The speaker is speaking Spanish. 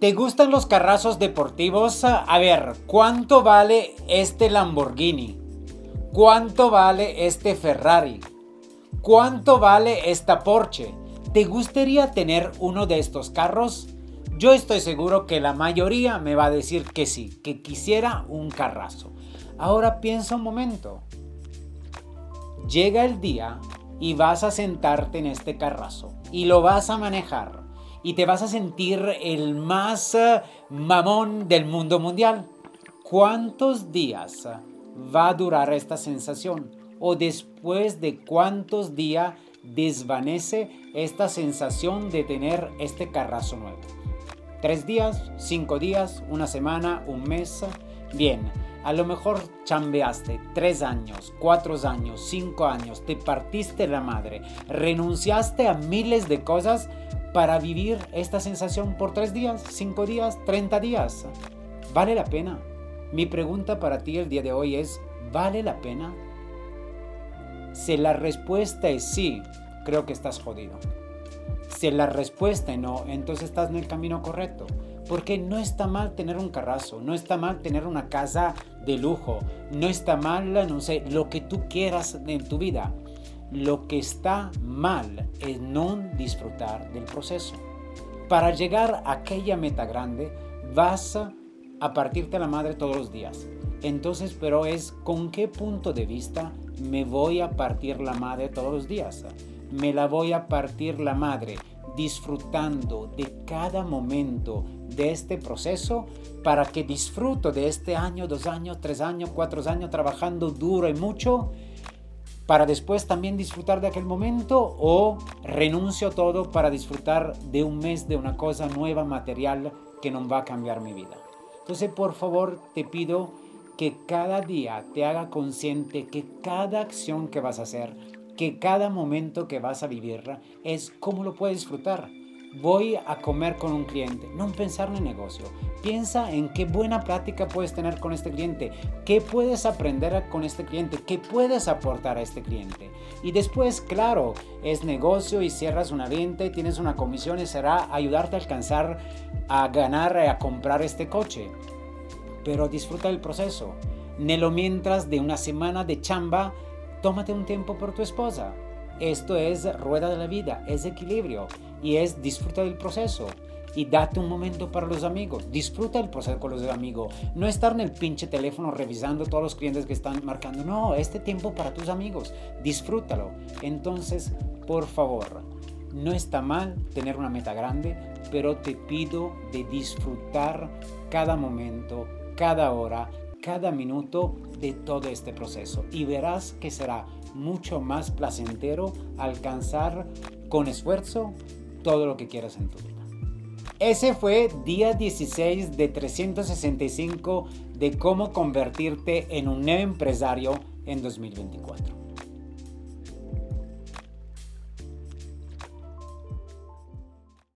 ¿Te gustan los carrazos deportivos? A ver, ¿cuánto vale este Lamborghini? ¿Cuánto vale este Ferrari? ¿Cuánto vale esta Porsche? ¿Te gustaría tener uno de estos carros? Yo estoy seguro que la mayoría me va a decir que sí, que quisiera un carrazo. Ahora piensa un momento. Llega el día y vas a sentarte en este carrazo y lo vas a manejar y te vas a sentir el más eh, mamón del mundo mundial. ¿Cuántos días va a durar esta sensación? ¿O después de cuántos días desvanece esta sensación de tener este carrazo nuevo? ¿Tres días? ¿Cinco días? ¿Una semana? ¿Un mes? Bien, a lo mejor chambeaste tres años, cuatro años, cinco años, te partiste la madre, renunciaste a miles de cosas para vivir esta sensación por tres días, cinco días, treinta días. ¿Vale la pena? Mi pregunta para ti el día de hoy es, ¿vale la pena? Si la respuesta es sí, creo que estás jodido. Si la respuesta es no, entonces estás en el camino correcto. Porque no está mal tener un carrazo, no está mal tener una casa de lujo, no está mal, no sé, lo que tú quieras en tu vida. Lo que está mal es no disfrutar del proceso. Para llegar a aquella meta grande, vas a partirte la madre todos los días. Entonces, pero es con qué punto de vista me voy a partir la madre todos los días. Me la voy a partir la madre disfrutando de cada momento de este proceso para que disfruto de este año, dos años, tres años, cuatro años trabajando duro y mucho para después también disfrutar de aquel momento o renuncio todo para disfrutar de un mes de una cosa nueva, material, que no va a cambiar mi vida. Entonces, por favor, te pido que cada día te haga consciente que cada acción que vas a hacer, que cada momento que vas a vivir es cómo lo puedes disfrutar voy a comer con un cliente. No pensar en el negocio. Piensa en qué buena práctica puedes tener con este cliente, qué puedes aprender con este cliente, qué puedes aportar a este cliente. Y después, claro, es negocio y cierras una venta y tienes una comisión y será ayudarte a alcanzar a ganar, a comprar este coche. Pero disfruta del proceso. Nelo mientras de una semana de chamba, tómate un tiempo por tu esposa. Esto es rueda de la vida, es equilibrio y es disfruta del proceso y date un momento para los amigos. Disfruta el proceso con los amigos. No estar en el pinche teléfono revisando todos los clientes que están marcando. No, este tiempo para tus amigos. Disfrútalo. Entonces, por favor, no está mal tener una meta grande, pero te pido de disfrutar cada momento, cada hora, cada minuto de todo este proceso. Y verás que será mucho más placentero alcanzar con esfuerzo todo lo que quieras en tu vida. Ese fue día 16 de 365 de cómo convertirte en un nuevo empresario en 2024.